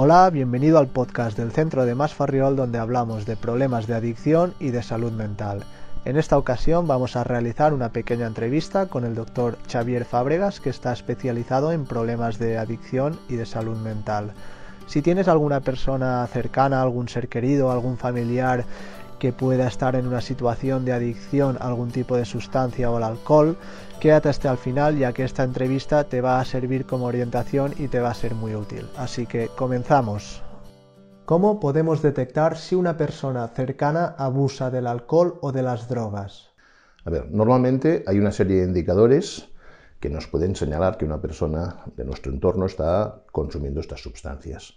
Hola, bienvenido al podcast del Centro de Masfarriol donde hablamos de problemas de adicción y de salud mental. En esta ocasión vamos a realizar una pequeña entrevista con el doctor Xavier Fábregas que está especializado en problemas de adicción y de salud mental. Si tienes alguna persona cercana, algún ser querido, algún familiar que pueda estar en una situación de adicción a algún tipo de sustancia o al alcohol, quédate hasta el final ya que esta entrevista te va a servir como orientación y te va a ser muy útil. Así que comenzamos. ¿Cómo podemos detectar si una persona cercana abusa del alcohol o de las drogas? A ver, normalmente hay una serie de indicadores que nos pueden señalar que una persona de nuestro entorno está consumiendo estas sustancias.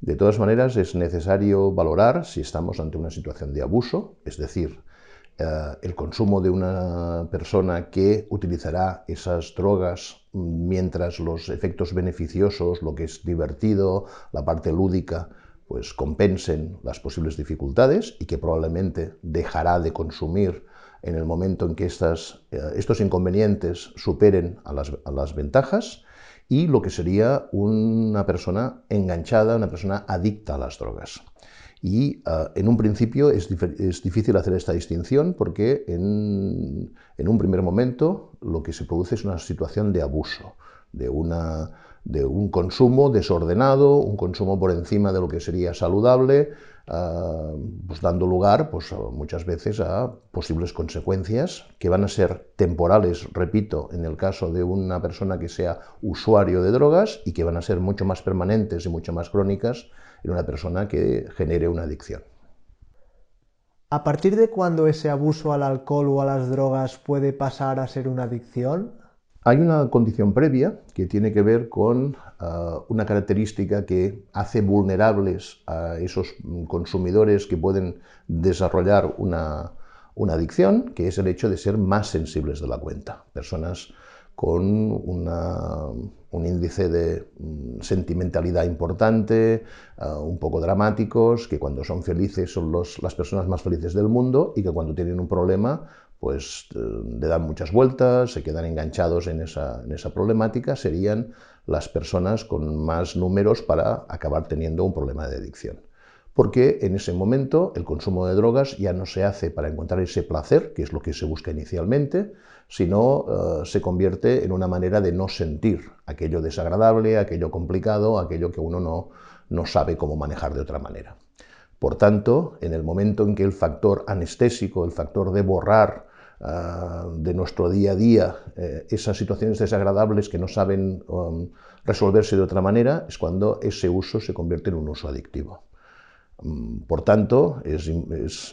De todas maneras, es necesario valorar si estamos ante una situación de abuso, es decir, eh, el consumo de una persona que utilizará esas drogas mientras los efectos beneficiosos, lo que es divertido, la parte lúdica, pues compensen las posibles dificultades y que probablemente dejará de consumir en el momento en que estas, eh, estos inconvenientes superen a las, a las ventajas y lo que sería una persona enganchada, una persona adicta a las drogas. Y ah, en un principio es, difícil hacer esta distinción porque en, un primer momento lo que se produce es una situación de abuso, de, un consumo desordenado, un consumo por encima de lo que sería saludable, pues dando lugar pues, muchas veces a posibles consecuencias que van a ser temporales, repito, en el caso de una persona que sea usuario de drogas y que van a ser mucho más permanentes y mucho más crónicas en una persona que genere una adicción. ¿A partir de cuándo ese abuso al alcohol o a las drogas puede pasar a ser una adicción? Hay una condición previa que tiene que ver con ah, una característica que hace vulnerables a esos consumidores que pueden desarrollar una, adicción, que es el hecho de ser más sensibles de la cuenta. Personas con un índice de mm, sentimentalidad importante, ah, un poco dramáticos, que cuando son felices son las personas más felices del mundo y que cuando tienen un problema pues eh, le dan muchas vueltas, se quedan enganchados en esa, problemática, serían las personas con más números para acabar teniendo un problema de adicción. Porque en ese momento el consumo de drogas ya no se hace para encontrar ese placer, que es lo que se busca inicialmente, sino eh, se convierte en una manera de no sentir aquello desagradable, aquello complicado, aquello que uno no, no sabe cómo manejar de otra manera. Por tanto, en el momento en que el factor anestésico, el factor de borrar ah, de nuestro día a día eh, esas situaciones desagradables que no saben um, resolverse de otra manera, es cuando ese uso se convierte en un uso adictivo. Mm, por tanto, es,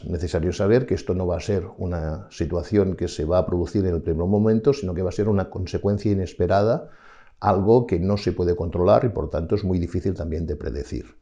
necesario saber que esto no va a ser una situación que se va a producir en el primer momento, sino que va a ser una consecuencia inesperada, algo que no se puede controlar y por tanto es muy difícil también de predecir.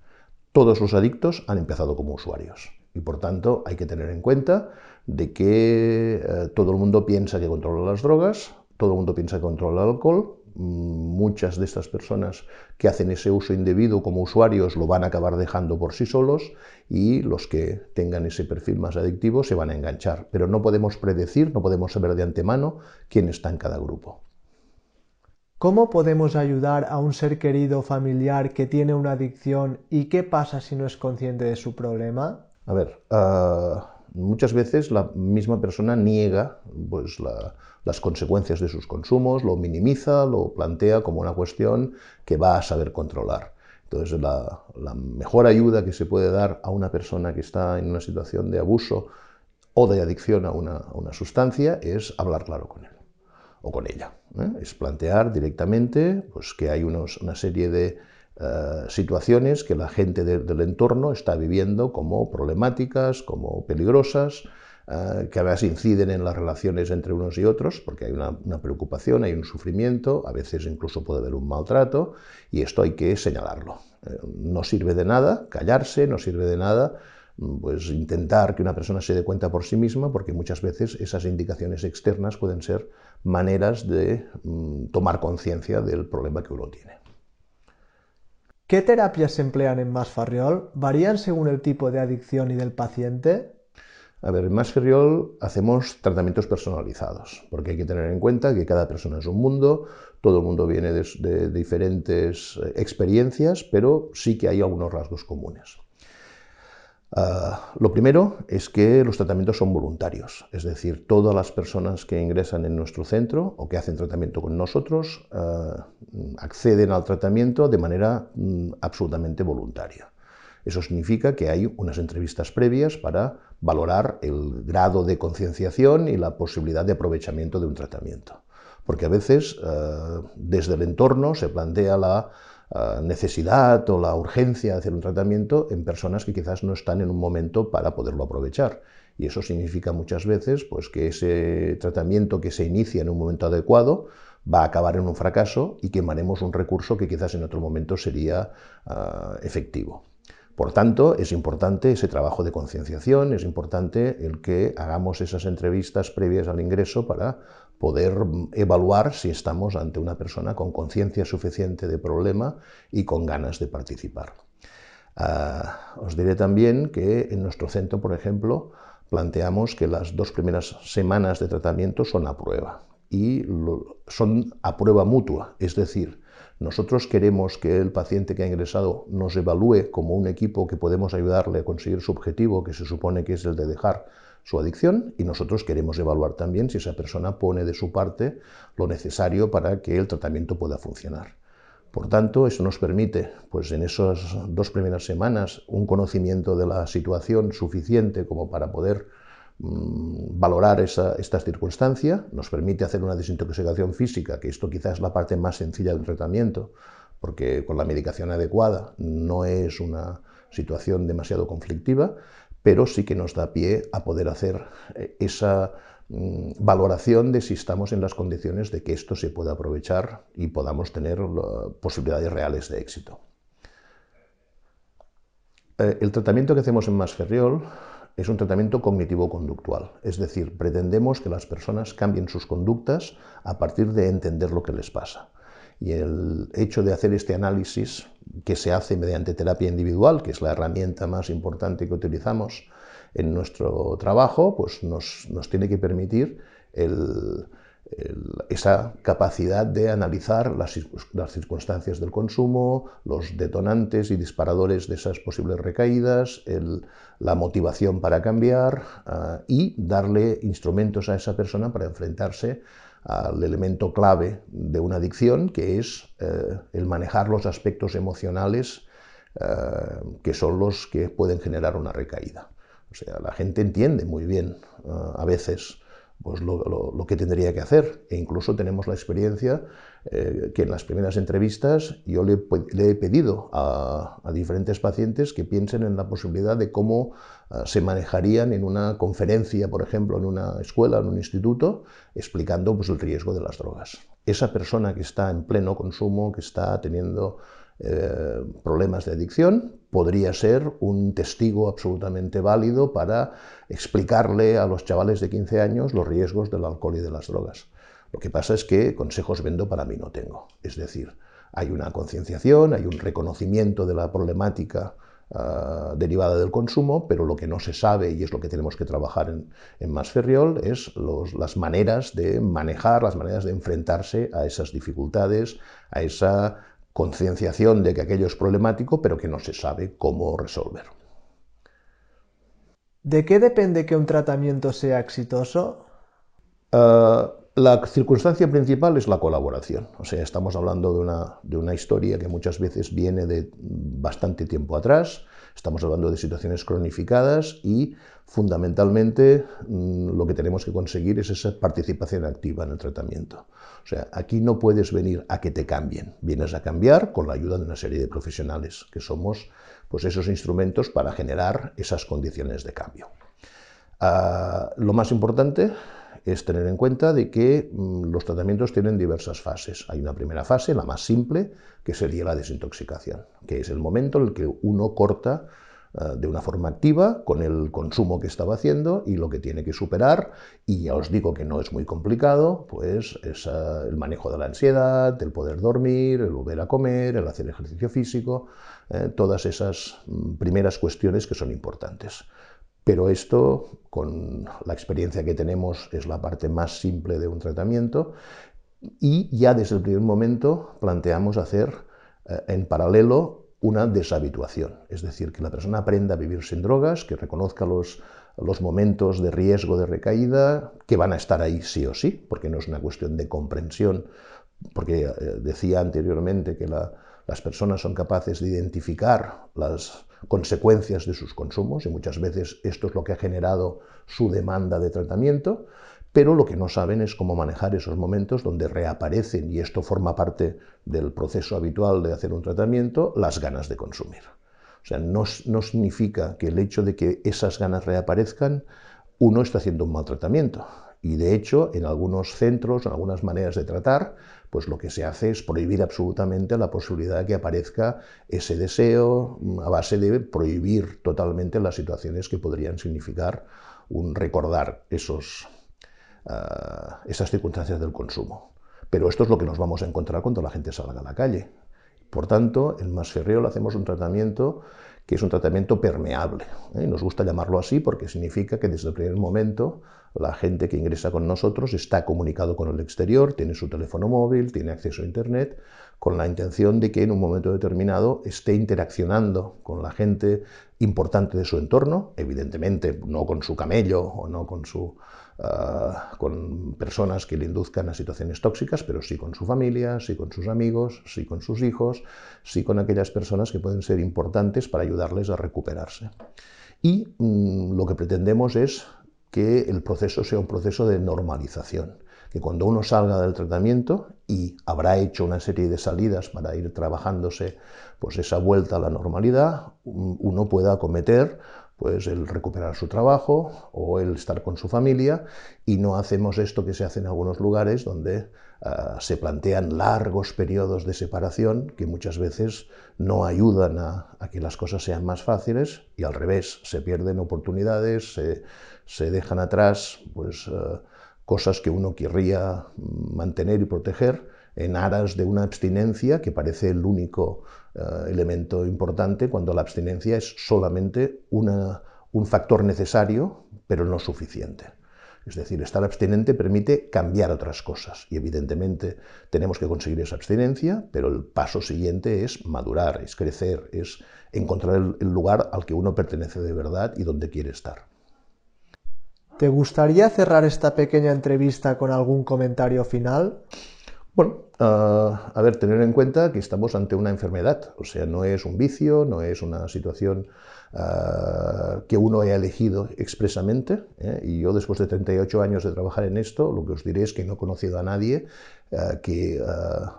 Todos los adictos han empezado como usuarios y por tanto hay que tener en cuenta de que eh, todo el mundo piensa que controla las drogas, todo el mundo piensa que controla el alcohol, mm, muchas de estas personas que hacen ese uso indebido como usuarios lo van a acabar dejando por sí solos y los que tengan ese perfil más adictivo se van a enganchar. Pero no podemos predecir, no podemos saber de antemano quién está en cada grupo. ¿Cómo podemos ayudar a un ser querido familiar que tiene una adicción y qué pasa si no es consciente de su problema? A ver, ah, muchas veces la misma persona niega pues, las consecuencias de sus consumos, lo minimiza, lo plantea como una cuestión que va a saber controlar. Entonces, la, mejor ayuda que se puede dar a una persona que está en una situación de abuso o de adicción a una sustancia es hablar claro con él o con ella. ¿eh? Es plantear directamente pues, que hay una serie de eh, situaciones que la gente del entorno está viviendo como problemáticas, como peligrosas, eh, que a veces inciden en las relaciones entre unos y otros, porque hay una, una, preocupación, hay un sufrimiento, a veces incluso puede haber un maltrato, y esto hay que señalarlo. no sirve de nada callarse, no sirve de nada pues intentar que una persona se dé cuenta por sí misma, porque muchas veces esas indicaciones externas pueden ser maneras de mm, tomar conciencia del problema que uno tiene. ¿Qué terapias se emplean en Masfarriol? ¿Varían según el tipo de adicción y del paciente? A ver, en Masferriol hacemos tratamientos personalizados, porque hay que tener en cuenta que cada persona es un mundo, todo el mundo viene de, diferentes eh, experiencias, pero sí que hay algunos rasgos comunes. Ah, lo primero es que los tratamientos son voluntarios, es decir, todas las personas que ingresan en nuestro centro o que hacen tratamiento con nosotros ah, acceden al tratamiento de manera mm, absolutamente voluntaria. Eso significa que hay unas entrevistas previas para valorar el grado de concienciación y la posibilidad de aprovechamiento de un tratamiento. Porque a veces eh, desde el entorno se plantea la necesidad o la urgencia de hacer un tratamiento en personas que quizás no están en un momento para poderlo aprovechar. Y eso significa muchas veces pues, que ese tratamiento que se inicia en un momento adecuado va a acabar en un fracaso y quemaremos un recurso que quizás en otro momento sería eh, efectivo. Por tanto, es importante ese trabajo de concienciación, es importante el que hagamos esas entrevistas previas al ingreso para poder evaluar si estamos ante una persona con conciencia suficiente de problema y con ganas de participar. Ah, os diré también que en nuestro centro, por ejemplo, planteamos que las dos primeras semanas de tratamiento son a prueba y son a prueba mutua, es decir, nosotros queremos que el paciente que ha ingresado nos evalúe como un equipo que podemos ayudarle a conseguir su objetivo, que se supone que es el de dejar su adicción, y nosotros queremos evaluar también si esa persona pone de su parte lo necesario para que el tratamiento pueda funcionar. Por tanto, eso nos permite, pues en esas dos primeras semanas, un conocimiento de la situación suficiente como para poder Mm, valorar esta circunstancia, nos permite hacer una desintoxicación física, que esto quizás es la parte más sencilla del tratamiento, porque con la medicación adecuada no es una situación demasiado conflictiva, pero sí que nos da pie a poder hacer eh, esa mm, valoración de si estamos en las condiciones de que esto se pueda aprovechar y podamos tener posibilidades reales de éxito. Eh, el tratamiento que hacemos en Masferriol es un tratamiento cognitivo-conductual, es decir, pretendemos que las personas cambien sus conductas a partir de entender lo que les pasa. Y el hecho de hacer este análisis, que se hace mediante terapia individual, que es la herramienta más importante que utilizamos en nuestro trabajo, pues nos, nos tiene que permitir el, esa capacidad de analizar las, circunstancias del consumo, los detonantes y disparadores de esas posibles recaídas, la motivación para cambiar ah, y darle instrumentos a esa persona para enfrentarse al elemento clave de una adicción, que es eh, el manejar los aspectos emocionales eh, que son los que pueden generar una recaída. O sea, la gente entiende muy bien ah, a veces pues lo, que tendría que hacer. E incluso tenemos la experiencia eh, que en las primeras entrevistas yo le, he pedido a, diferentes pacientes que piensen en la posibilidad de cómo ah, se manejarían en una conferencia, por ejemplo, en una escuela, en un instituto, explicando pues, el riesgo de las drogas. Esa persona que está en pleno consumo, que está teniendo eh, problemas de adicción, podría ser un testigo absolutamente válido para explicarle a los chavales de 15 años los riesgos del alcohol y de las drogas. Lo que pasa es que consejos vendo para mí no tengo. Es decir, hay una concienciación, hay un reconocimiento de la problemática ah, derivada del consumo, pero lo que no se sabe, y es lo que tenemos que trabajar en, en Masferriol, es las maneras de manejar, las maneras de enfrentarse a esas dificultades, a esa concienciación de que aquello es problemático, pero que no se sabe cómo resolver. ¿De qué depende que un tratamiento sea exitoso? Ah, la circunstancia principal es la colaboración. O sea, estamos hablando de una, de una historia que muchas veces viene de bastante tiempo atrás, Estamos hablando de situaciones cronificadas y fundamentalmente mm, lo que tenemos que conseguir es esa participación activa en el tratamiento. O sea, aquí no puedes venir a que te cambien, vienes a cambiar con la ayuda de una serie de profesionales, que somos pues, esos instrumentos para generar esas condiciones de cambio. Ah, lo más importante es tener en cuenta de que mm, los tratamientos tienen diversas fases. Hay una primera fase, la más simple, que sería la desintoxicación, que es el momento en el que uno corta eh, de una forma activa con el consumo que estaba haciendo y lo que tiene que superar, y ya os digo que no es muy complicado, pues es el manejo de la ansiedad, el poder dormir, el volver a comer, el hacer ejercicio físico, eh, todas esas mm, primeras cuestiones que son importantes. Pero esto, con la experiencia que tenemos, es la parte más simple de un tratamiento y ya desde el primer momento planteamos hacer eh, en paralelo una deshabituación, es decir, que la persona aprenda a vivir sin drogas, que reconozca los, los momentos de riesgo de recaída, que van a estar ahí sí o sí, porque no es una cuestión de comprensión, porque eh, decía anteriormente que las personas son capaces de identificar las consecuencias de sus consumos y muchas veces esto es lo que ha generado su demanda de tratamiento, pero lo que no saben es cómo manejar esos momentos donde reaparecen, y esto forma parte del proceso habitual de hacer un tratamiento, las ganas de consumir. O sea, no, significa que el hecho de que esas ganas reaparezcan, uno está haciendo un mal tratamiento. Y de hecho, en algunos centros, en algunas maneras de tratar, pues lo que se hace es prohibir absolutamente la posibilidad de que aparezca ese deseo a base de prohibir totalmente las situaciones que podrían significar un recordar esos, esas circunstancias del consumo. Pero esto es lo que nos vamos a encontrar cuando la gente salga a la calle. Por tanto, en Masferriol hacemos un tratamiento que es un tratamiento permeable. ¿eh? Nos gusta llamarlo así porque significa que desde el primer momento la gente que ingresa con nosotros está comunicado con el exterior, tiene su teléfono móvil, tiene acceso a Internet, con la intención de que en un momento determinado esté interaccionando con la gente importante de su entorno, evidentemente no con su camello o no con su Ah, con personas que le induzcan a situaciones tóxicas, pero sí con su familia, sí con sus amigos, sí con sus hijos, sí con aquellas personas que pueden ser importantes para ayudarles a recuperarse. Y mm, lo que pretendemos es que el proceso sea un proceso de normalización, que cuando uno salga del tratamiento y habrá hecho una serie de salidas para ir trabajándose pues esa vuelta a la normalidad, uno pueda acometer pues el recuperar su trabajo o el estar con su familia y no hacemos esto que se hace en algunos lugares donde ah, se plantean largos periodos de separación que muchas veces no ayudan a, que las cosas sean más fáciles y al revés, se pierden oportunidades, se, dejan atrás pues, ah, cosas que uno querría mantener y proteger en aras de una abstinencia que parece el único eh, elemento importante cuando la abstinencia es solamente un factor necesario, pero no suficiente. Es decir, estar abstinente permite cambiar otras cosas y evidentemente tenemos que conseguir esa abstinencia, pero el paso siguiente es madurar, es crecer, es encontrar el lugar al que uno pertenece de verdad y donde quiere estar. ¿Te gustaría cerrar esta pequeña entrevista con algún comentario final? Bueno, ah, a ver, tener en cuenta que estamos ante una enfermedad, o sea, no es un vicio, no es una situación ah, que uno haya elegido expresamente. ¿eh? Y yo, después de 38 años de trabajar en esto, lo que os diré es que no he conocido a nadie ah, que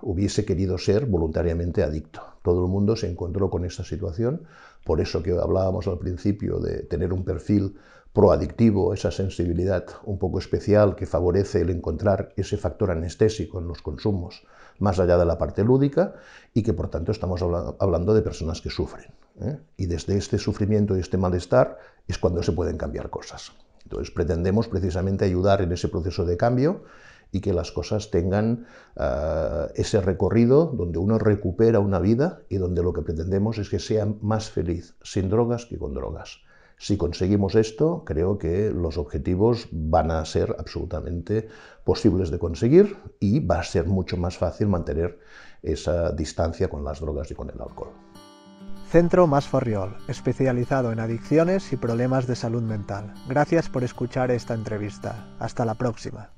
hubiese querido ser voluntariamente adicto. Todo el mundo se encontró con esta situación, por eso que hablábamos al principio de tener un perfil proadictivo, esa sensibilidad un poco especial que favorece el encontrar ese factor anestésico en los consumos más allá de la parte lúdica y que por tanto estamos hablando de personas que sufren. ¿eh? Y desde este sufrimiento y este malestar es cuando se pueden cambiar cosas. Entonces pretendemos precisamente ayudar en ese proceso de cambio y que las cosas tengan ah, ese recorrido donde uno recupera una vida y donde lo que pretendemos es que sea más feliz sin drogas que con drogas. Si conseguimos esto, creo que los objetivos van a ser absolutamente posibles de conseguir y va a ser mucho más fácil mantener esa distancia con las drogas y con el alcohol. Centro Más Farriol, especializado en adicciones y problemas de salud mental. Gracias por escuchar esta entrevista. Hasta la próxima.